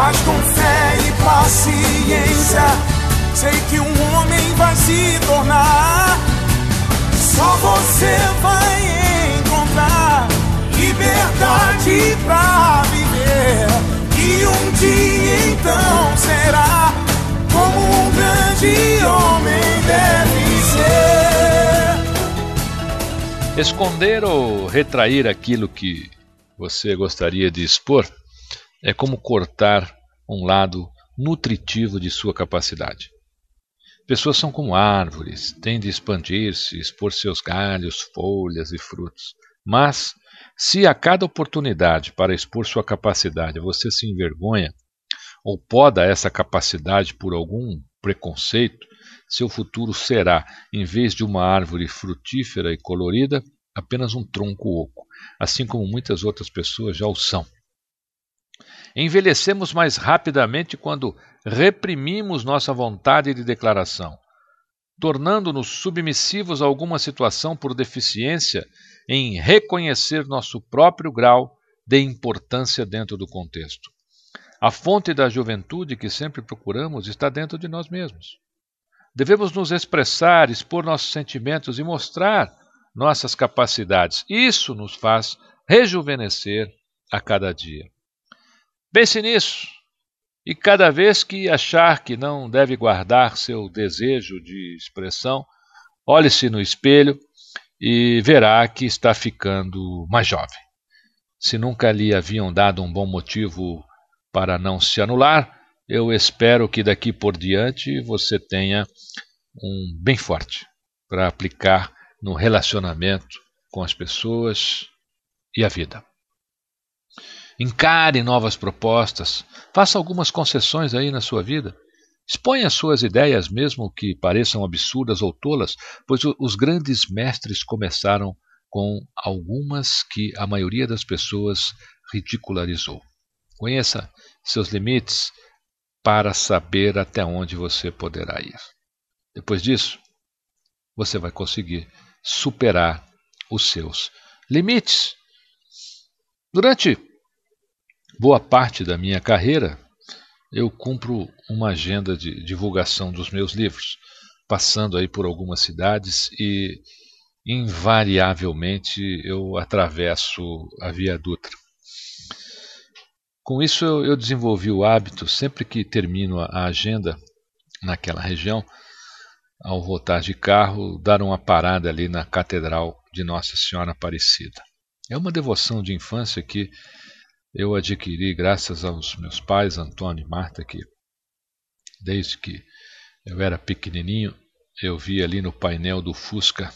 Mas com fé e paciência, sei que um homem vai se tornar. Só você vai encontrar liberdade pra viver. E um dia então será como um grande homem deve ser. Esconder ou retrair aquilo que você gostaria de expor é como cortar um lado nutritivo de sua capacidade. Pessoas são como árvores, têm de expandir-se, expor seus galhos, folhas e frutos. Mas, se a cada oportunidade para expor sua capacidade você se envergonha ou poda essa capacidade por algum preconceito, seu futuro será, em vez de uma árvore frutífera e colorida, apenas um tronco oco, assim como muitas outras pessoas já o são. Envelhecemos mais rapidamente quando reprimimos nossa vontade de declaração, tornando-nos submissivos a alguma situação por deficiência em reconhecer nosso próprio grau de importância dentro do contexto. A fonte da juventude que sempre procuramos está dentro de nós mesmos. Devemos nos expressar, expor nossos sentimentos e mostrar nossas capacidades. Isso nos faz rejuvenescer a cada dia. Pense nisso. E cada vez que achar que não deve guardar seu desejo de expressão, olhe-se no espelho e verá que está ficando mais jovem. Se nunca lhe haviam dado um bom motivo para não se anular, eu espero que daqui por diante você tenha um bem forte para aplicar no relacionamento com as pessoas e a vida. Encare novas propostas, faça algumas concessões aí na sua vida. Exponha suas ideias, mesmo que pareçam absurdas ou tolas, pois os grandes mestres começaram com algumas que a maioria das pessoas ridicularizou. Conheça seus limites para saber até onde você poderá ir. Depois disso, você vai conseguir superar os seus limites. Durante boa parte da minha carreira, eu cumpro uma agenda de divulgação dos meus livros, passando aí por algumas cidades e invariavelmente eu atravesso a Via Dutra. Com isso eu, eu desenvolvi o hábito, sempre que termino a agenda naquela região, ao voltar de carro, dar uma parada ali na Catedral de Nossa Senhora Aparecida. É uma devoção de infância que eu adquiri graças aos meus pais, Antônio e Marta, que desde que eu era pequenininho, eu vi ali no painel do Fusca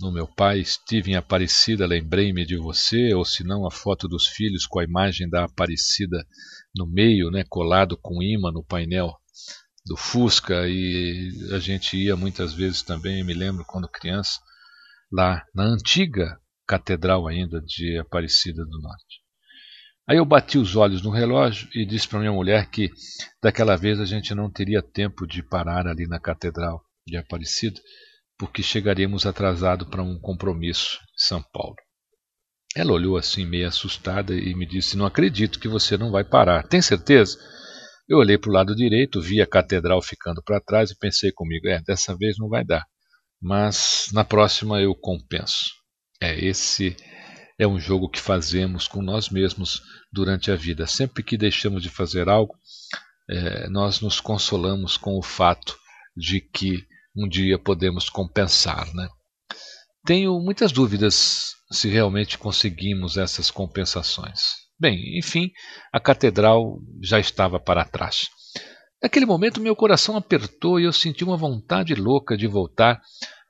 no meu pai, estive em Aparecida, lembrei-me de você, ou se não a foto dos filhos com a imagem da Aparecida no meio, né, colado com imã no painel do Fusca, e a gente ia muitas vezes também, me lembro quando criança, lá na antiga catedral ainda de Aparecida do Norte. Aí eu bati os olhos no relógio e disse para minha mulher que daquela vez a gente não teria tempo de parar ali na Catedral de Aparecida, porque chegaríamos atrasado para um compromisso em São Paulo. Ela olhou assim meio assustada e me disse: Não acredito que você não vai parar. Tem certeza? Eu olhei para o lado direito, vi a catedral ficando para trás e pensei comigo: é, dessa vez não vai dar. Mas na próxima eu compenso. É, esse é um jogo que fazemos com nós mesmos durante a vida. Sempre que deixamos de fazer algo, é, nós nos consolamos com o fato de que um dia podemos compensar. Né? Tenho muitas dúvidas se realmente conseguimos essas compensações. Bem, enfim, a catedral já estava para trás. Naquele momento, meu coração apertou e eu senti uma vontade louca de voltar,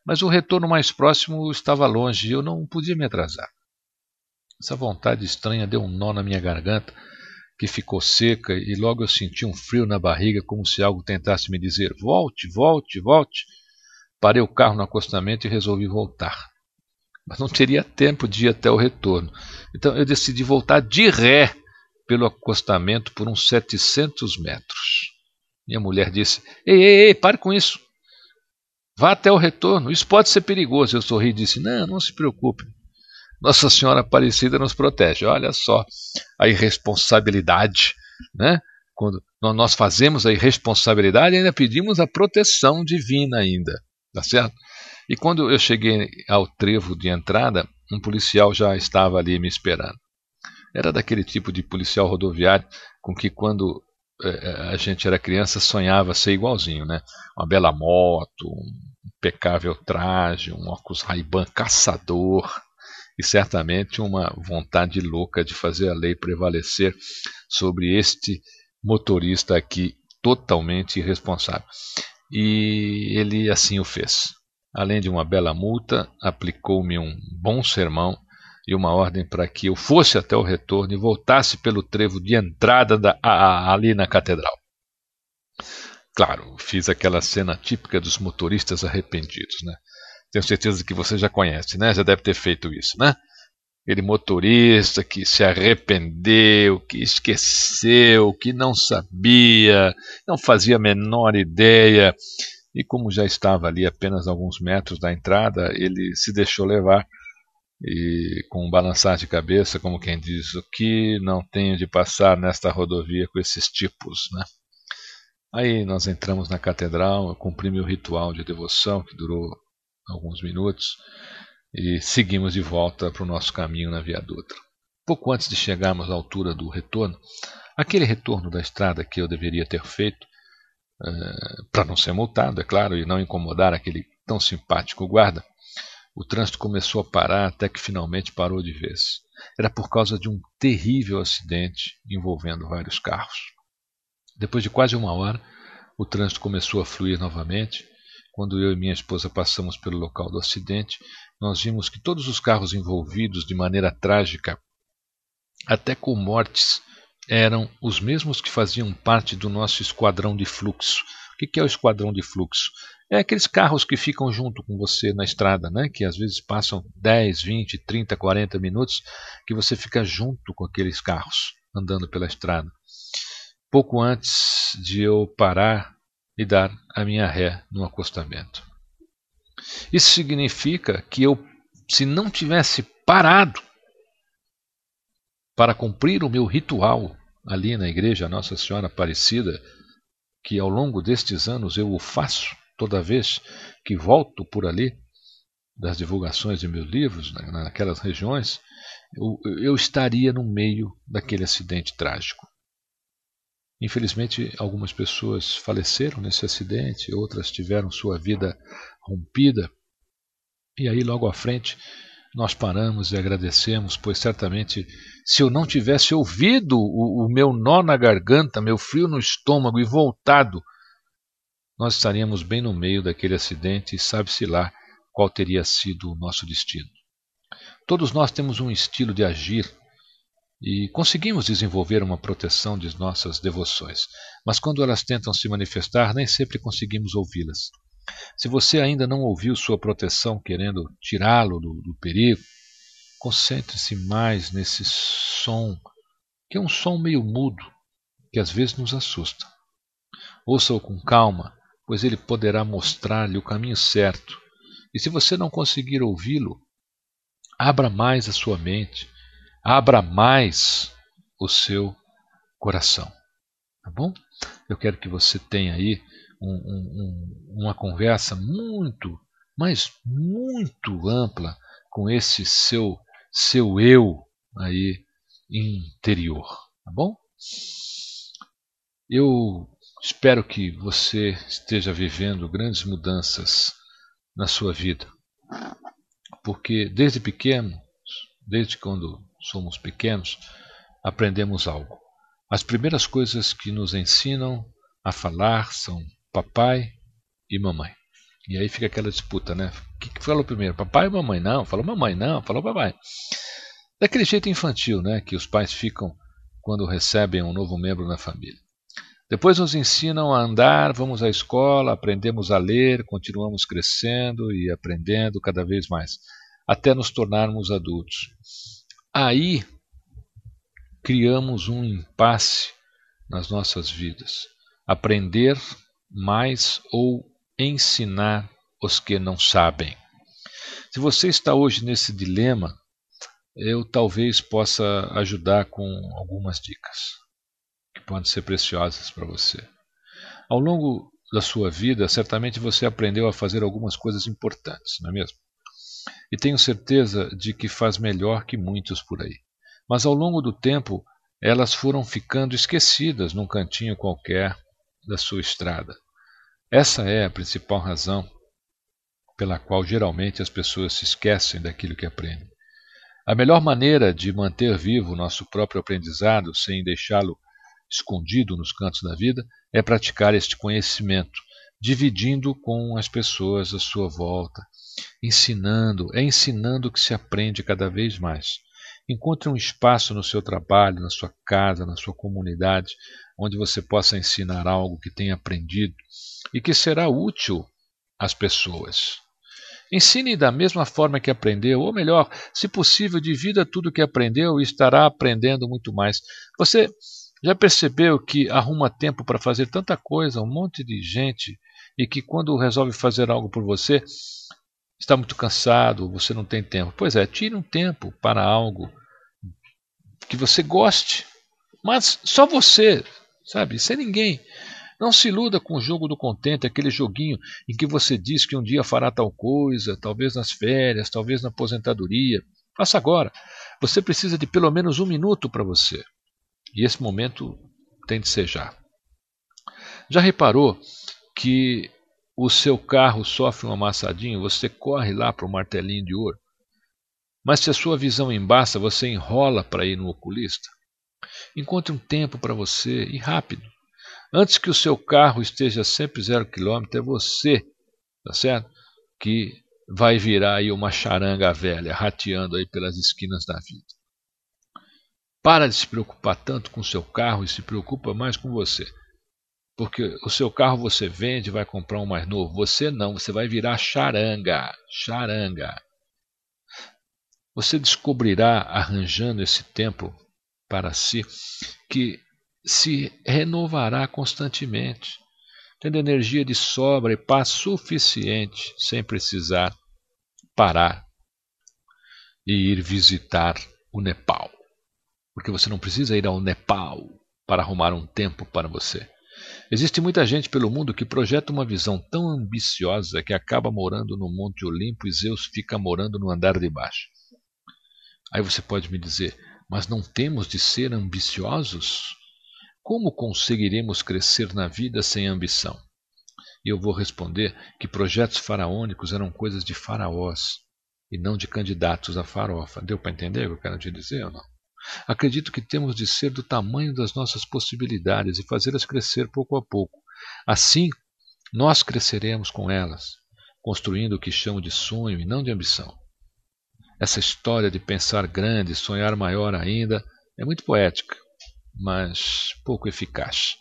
mas o retorno mais próximo estava longe e eu não podia me atrasar. Essa vontade estranha deu um nó na minha garganta, que ficou seca, e logo eu senti um frio na barriga, como se algo tentasse me dizer: volte, volte, volte. Parei o carro no acostamento e resolvi voltar. Mas não teria tempo de ir até o retorno. Então eu decidi voltar de ré pelo acostamento por uns 700 metros. Minha mulher disse: Ei, ei, ei, pare com isso. Vá até o retorno. Isso pode ser perigoso. Eu sorri e disse: Não, não se preocupe. Nossa Senhora Aparecida nos protege. Olha só a irresponsabilidade, né? Quando nós fazemos a irresponsabilidade, ainda pedimos a proteção divina ainda, tá certo? E quando eu cheguei ao trevo de entrada, um policial já estava ali me esperando. Era daquele tipo de policial rodoviário com que quando é, a gente era criança sonhava ser igualzinho, né? Uma bela moto, um impecável traje, um óculos Ray-Ban caçador, e certamente uma vontade louca de fazer a lei prevalecer sobre este motorista aqui totalmente irresponsável. E ele assim o fez. Além de uma bela multa, aplicou-me um bom sermão e uma ordem para que eu fosse até o retorno e voltasse pelo trevo de entrada da, a, a, ali na catedral. Claro, fiz aquela cena típica dos motoristas arrependidos, né? Tenho certeza que você já conhece, né? Já deve ter feito isso, né? Aquele motorista que se arrependeu, que esqueceu, que não sabia, não fazia a menor ideia. E como já estava ali apenas alguns metros da entrada, ele se deixou levar e com um balançar de cabeça, como quem diz, o que não tenho de passar nesta rodovia com esses tipos, né? Aí nós entramos na catedral, eu cumpri meu ritual de devoção, que durou alguns minutos, e seguimos de volta para o nosso caminho na Via Dutra. Pouco antes de chegarmos à altura do retorno, aquele retorno da estrada que eu deveria ter feito, uh, para não ser multado, é claro, e não incomodar aquele tão simpático guarda, o trânsito começou a parar até que finalmente parou de vez. Era por causa de um terrível acidente envolvendo vários carros. Depois de quase uma hora, o trânsito começou a fluir novamente quando eu e minha esposa passamos pelo local do acidente, nós vimos que todos os carros envolvidos de maneira trágica, até com mortes, eram os mesmos que faziam parte do nosso esquadrão de fluxo. O que é o esquadrão de fluxo? É aqueles carros que ficam junto com você na estrada, né? que às vezes passam 10, 20, 30, 40 minutos, que você fica junto com aqueles carros andando pela estrada. Pouco antes de eu parar e dar a minha ré no acostamento. Isso significa que eu, se não tivesse parado para cumprir o meu ritual ali na igreja Nossa Senhora Aparecida, que ao longo destes anos eu o faço toda vez que volto por ali, das divulgações de meus livros, naquelas regiões, eu, eu estaria no meio daquele acidente trágico. Infelizmente, algumas pessoas faleceram nesse acidente, outras tiveram sua vida rompida. E aí, logo à frente, nós paramos e agradecemos, pois certamente, se eu não tivesse ouvido o, o meu nó na garganta, meu frio no estômago e voltado, nós estaríamos bem no meio daquele acidente e sabe-se lá qual teria sido o nosso destino. Todos nós temos um estilo de agir e conseguimos desenvolver uma proteção de nossas devoções, mas quando elas tentam se manifestar, nem sempre conseguimos ouvi-las. Se você ainda não ouviu sua proteção querendo tirá-lo do, do perigo, concentre-se mais nesse som que é um som meio mudo, que às vezes nos assusta. Ouça-o com calma, pois ele poderá mostrar-lhe o caminho certo. E se você não conseguir ouvi-lo, abra mais a sua mente, abra mais o seu coração. Tá bom? Eu quero que você tenha aí um, um, uma conversa muito, mas muito ampla com esse seu seu eu aí interior, tá bom? Eu espero que você esteja vivendo grandes mudanças na sua vida, porque desde pequeno, desde quando somos pequenos, aprendemos algo. As primeiras coisas que nos ensinam a falar são papai e mamãe. E aí fica aquela disputa, né? O que, que falou primeiro? Papai ou mamãe? Não, falou mamãe, não, falou papai. Daquele jeito infantil, né? Que os pais ficam quando recebem um novo membro na família. Depois nos ensinam a andar, vamos à escola, aprendemos a ler, continuamos crescendo e aprendendo cada vez mais, até nos tornarmos adultos. Aí criamos um impasse nas nossas vidas. Aprender mais ou ensinar os que não sabem. Se você está hoje nesse dilema, eu talvez possa ajudar com algumas dicas que podem ser preciosas para você. Ao longo da sua vida, certamente você aprendeu a fazer algumas coisas importantes, não é mesmo? E tenho certeza de que faz melhor que muitos por aí mas ao longo do tempo elas foram ficando esquecidas num cantinho qualquer da sua estrada. Essa é a principal razão pela qual geralmente as pessoas se esquecem daquilo que aprendem. A melhor maneira de manter vivo o nosso próprio aprendizado sem deixá-lo escondido nos cantos da vida é praticar este conhecimento, dividindo com as pessoas à sua volta, ensinando, é ensinando que se aprende cada vez mais. Encontre um espaço no seu trabalho, na sua casa, na sua comunidade, onde você possa ensinar algo que tenha aprendido e que será útil às pessoas. Ensine da mesma forma que aprendeu, ou melhor, se possível, divida tudo que aprendeu e estará aprendendo muito mais. Você já percebeu que arruma tempo para fazer tanta coisa, um monte de gente, e que quando resolve fazer algo por você, está muito cansado, você não tem tempo. Pois é, tire um tempo para algo que você goste, mas só você, sabe, sem ninguém. Não se iluda com o jogo do contente, aquele joguinho em que você diz que um dia fará tal coisa, talvez nas férias, talvez na aposentadoria. Faça agora. Você precisa de pelo menos um minuto para você. E esse momento tem de ser já. Já reparou que o seu carro sofre um amassadinho, você corre lá para o martelinho de ouro. Mas se a sua visão embaça, você enrola para ir no oculista. Encontre um tempo para você e rápido. Antes que o seu carro esteja sempre zero quilômetro, é você, tá certo? Que vai virar aí uma charanga velha, rateando aí pelas esquinas da vida. Para de se preocupar tanto com o seu carro e se preocupa mais com você. Porque o seu carro você vende, vai comprar um mais novo. Você não, você vai virar charanga. Charanga. Você descobrirá, arranjando esse tempo para si, que se renovará constantemente, tendo energia de sobra e paz suficiente, sem precisar parar e ir visitar o Nepal. Porque você não precisa ir ao Nepal para arrumar um tempo para você. Existe muita gente pelo mundo que projeta uma visão tão ambiciosa que acaba morando no Monte Olimpo e Zeus fica morando no andar de baixo. Aí você pode me dizer, mas não temos de ser ambiciosos? Como conseguiremos crescer na vida sem ambição? E eu vou responder que projetos faraônicos eram coisas de faraós e não de candidatos à farofa. Deu para entender o que eu quero te dizer ou não? Acredito que temos de ser do tamanho das nossas possibilidades e fazê-las crescer pouco a pouco. Assim, nós cresceremos com elas, construindo o que chamo de sonho e não de ambição. Essa história de pensar grande, sonhar maior ainda, é muito poética, mas pouco eficaz.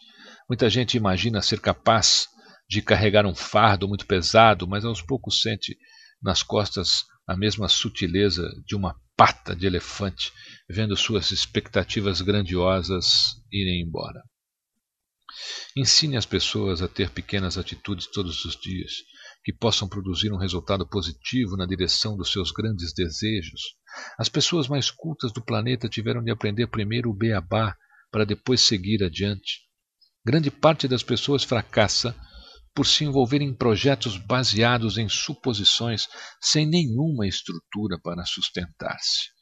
Muita gente imagina ser capaz de carregar um fardo muito pesado, mas aos poucos sente nas costas a mesma sutileza de uma pata de elefante, vendo suas expectativas grandiosas irem embora. Ensine as pessoas a ter pequenas atitudes todos os dias, que possam produzir um resultado positivo na direção dos seus grandes desejos. As pessoas mais cultas do planeta tiveram de aprender primeiro o beabá para depois seguir adiante. Grande parte das pessoas fracassa por se envolver em projetos baseados em suposições sem nenhuma estrutura para sustentar-se.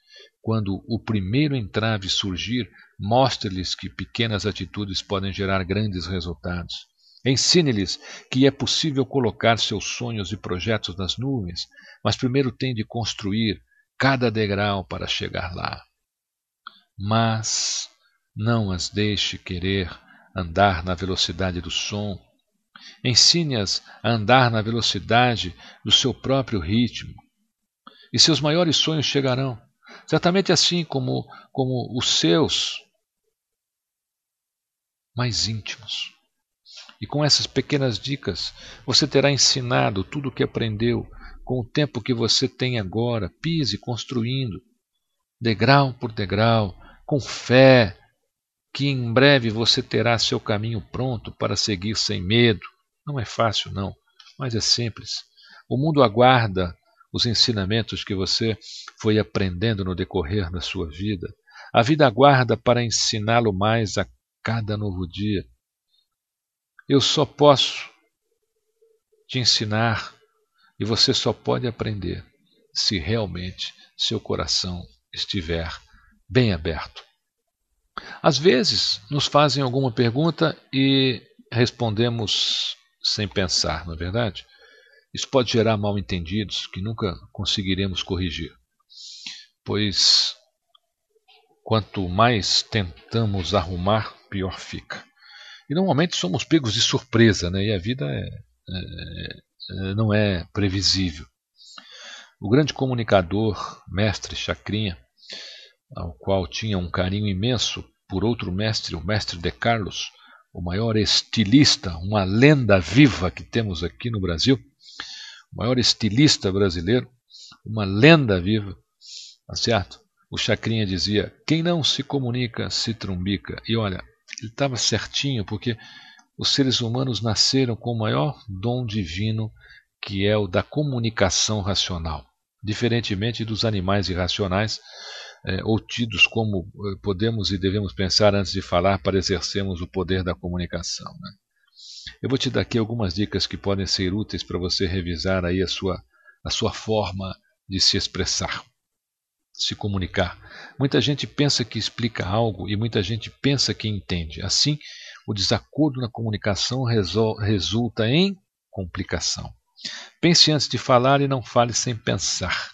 Quando o primeiro entrave surgir, mostre-lhes que pequenas atitudes podem gerar grandes resultados. Ensine-lhes que é possível colocar seus sonhos e projetos nas nuvens, mas primeiro tem de construir cada degrau para chegar lá. Mas não as deixe querer andar na velocidade do som. Ensine-as a andar na velocidade do seu próprio ritmo. E seus maiores sonhos chegarão. Certamente assim como, como os seus mais íntimos. E com essas pequenas dicas, você terá ensinado tudo o que aprendeu com o tempo que você tem agora. Pise construindo, degrau por degrau, com fé, que em breve você terá seu caminho pronto para seguir sem medo. Não é fácil, não, mas é simples. O mundo aguarda os ensinamentos que você foi aprendendo no decorrer da sua vida. A vida aguarda para ensiná-lo mais a cada novo dia. Eu só posso te ensinar e você só pode aprender se realmente seu coração estiver bem aberto. Às vezes nos fazem alguma pergunta e respondemos sem pensar, não é verdade? Isso pode gerar mal entendidos que nunca conseguiremos corrigir, pois quanto mais tentamos arrumar, pior fica. E normalmente somos pegos de surpresa, né? e a vida é, é, é, não é previsível. O grande comunicador, mestre Chacrinha, ao qual tinha um carinho imenso por outro mestre, o mestre De Carlos, o maior estilista, uma lenda viva que temos aqui no Brasil, maior estilista brasileiro, uma lenda viva, tá certo? O Chacrinha dizia: quem não se comunica se trumbica. E olha, ele estava certinho, porque os seres humanos nasceram com o maior dom divino, que é o da comunicação racional. Diferentemente dos animais irracionais, é, ou tidos como eh, podemos e devemos pensar antes de falar para exercermos o poder da comunicação. Né? Eu vou te dar aqui algumas dicas que podem ser úteis para você revisar aí a sua, a sua forma de se expressar, se comunicar. Muita gente pensa que explica algo e muita gente pensa que entende. Assim, o desacordo na comunicação resulta em complicação. Pense antes de falar e não fale sem pensar.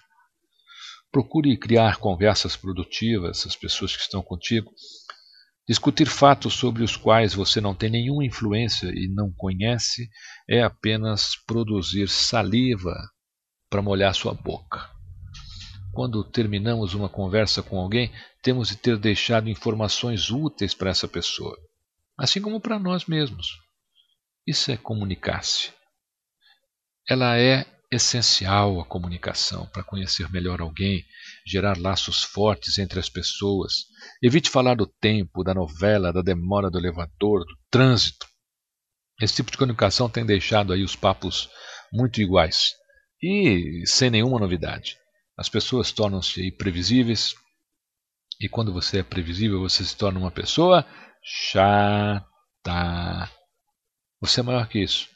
Procure criar conversas produtivas, as pessoas que estão contigo. Discutir fatos sobre os quais você não tem nenhuma influência e não conhece é apenas produzir saliva para molhar sua boca. Quando terminamos uma conversa com alguém, temos de ter deixado informações úteis para essa pessoa, assim como para nós mesmos. Isso é comunicar-se. Ela é essencial a comunicação para conhecer melhor alguém, gerar laços fortes entre as pessoas. Evite falar do tempo, da novela, da demora do elevador, do trânsito. Esse tipo de comunicação tem deixado aí os papos muito iguais e sem nenhuma novidade. As pessoas tornam-se previsíveis e quando você é previsível, você se torna uma pessoa chata. Você é maior que isso.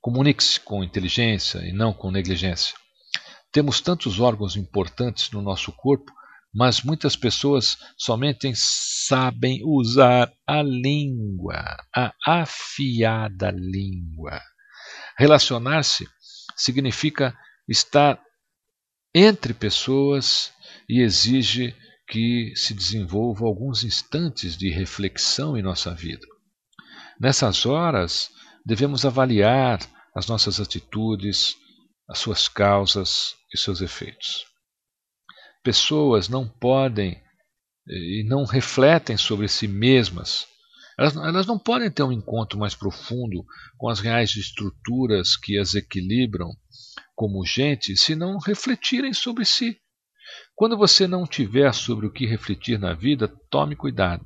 Comunique-se com inteligência e não com negligência. Temos tantos órgãos importantes no nosso corpo, mas muitas pessoas somente sabem usar a língua, a afiada língua. Relacionar-se significa estar entre pessoas e exige que se desenvolva alguns instantes de reflexão em nossa vida. Nessas horas, devemos avaliar as nossas atitudes, as suas causas e seus efeitos. Pessoas não podem e não refletem sobre si mesmas. Elas, elas não podem ter um encontro mais profundo com as reais estruturas que as equilibram como gente se não refletirem sobre si. Quando você não tiver sobre o que refletir na vida, tome cuidado.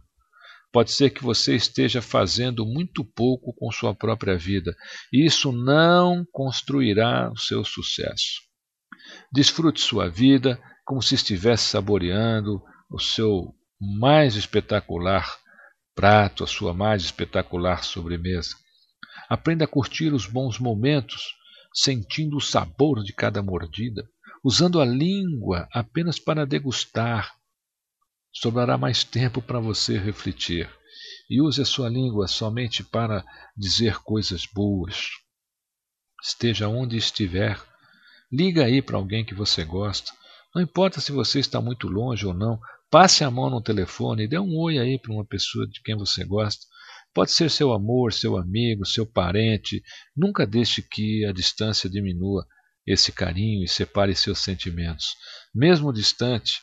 Pode ser que você esteja fazendo muito pouco com sua própria vida, e isso não construirá o seu sucesso. Desfrute sua vida como se estivesse saboreando o seu mais espetacular prato, a sua mais espetacular sobremesa. Aprenda a curtir os bons momentos, sentindo o sabor de cada mordida, usando a língua apenas para degustar, sobrará mais tempo para você refletir. E use a sua língua somente para dizer coisas boas. Esteja onde estiver, liga aí para alguém que você gosta. Não importa se você está muito longe ou não, passe a mão no telefone e dê um oi aí para uma pessoa de quem você gosta. Pode ser seu amor, seu amigo, seu parente. Nunca deixe que a distância diminua esse carinho e separe seus sentimentos. Mesmo distante,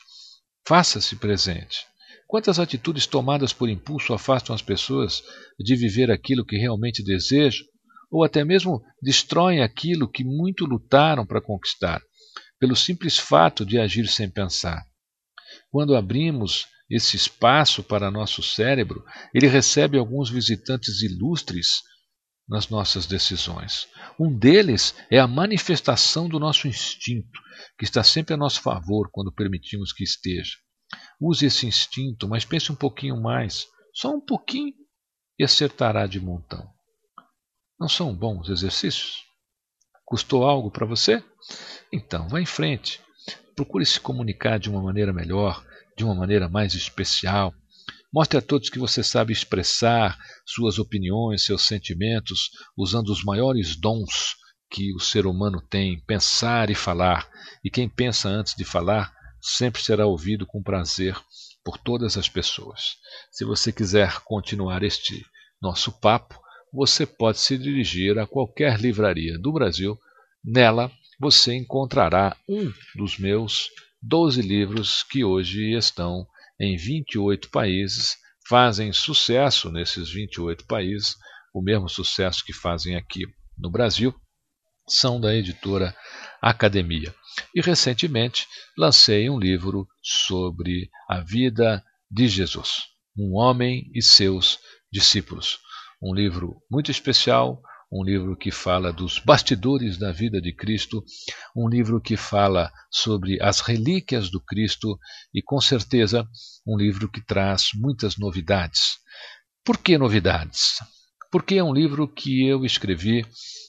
Faça-se presente. Quantas atitudes tomadas por impulso afastam as pessoas de viver aquilo que realmente desejam, ou até mesmo destroem aquilo que muito lutaram para conquistar, pelo simples fato de agir sem pensar. Quando abrimos esse espaço para nosso cérebro, ele recebe alguns visitantes ilustres nas nossas decisões. Um deles é a manifestação do nosso instinto, que está sempre a nosso favor quando permitimos que esteja. Use esse instinto, mas pense um pouquinho mais, só um pouquinho, e acertará de montão. Não são bons exercícios? Custou algo para você? Então, vá em frente. Procure se comunicar de uma maneira melhor, de uma maneira mais especial. Mostre a todos que você sabe expressar suas opiniões, seus sentimentos, usando os maiores dons que o ser humano tem, pensar e falar. E quem pensa antes de falar sempre será ouvido com prazer por todas as pessoas. Se você quiser continuar este nosso papo, você pode se dirigir a qualquer livraria do Brasil. Nela você encontrará um dos meus 12 livros que hoje estão em 28 países, fazem sucesso nesses 28 países, o mesmo sucesso que fazem aqui no Brasil, são da editora Academia. E recentemente lancei um livro sobre a vida de Jesus, um homem e seus discípulos. Um livro muito especial, um livro que fala dos bastidores da vida de Cristo, um livro que fala sobre as relíquias do Cristo e, com certeza, um livro que traz muitas novidades. Por que novidades? Porque é um livro que eu escrevi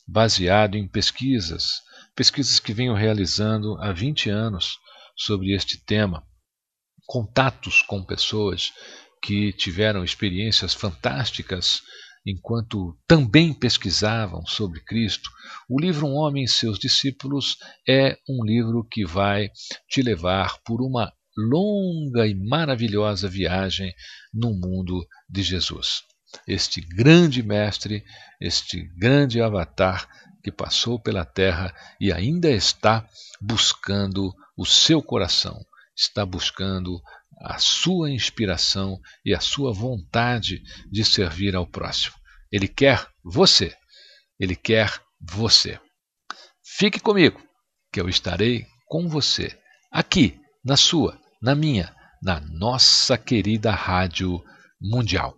baseado em pesquisas, pesquisas que venho realizando há 20 anos sobre este tema, contatos com pessoas que tiveram experiências fantásticas enquanto também pesquisavam sobre Cristo, o livro Um Homem e Seus Discípulos é um livro que vai te levar por uma longa e maravilhosa viagem no mundo de Jesus. Este grande mestre, este grande avatar que passou pela terra e ainda está buscando o seu coração, está buscando a sua inspiração e a sua vontade de servir ao próximo. Ele quer você. Ele quer você. Fique comigo, que eu estarei com você, aqui, na sua, na minha, na nossa querida Rádio Mundial.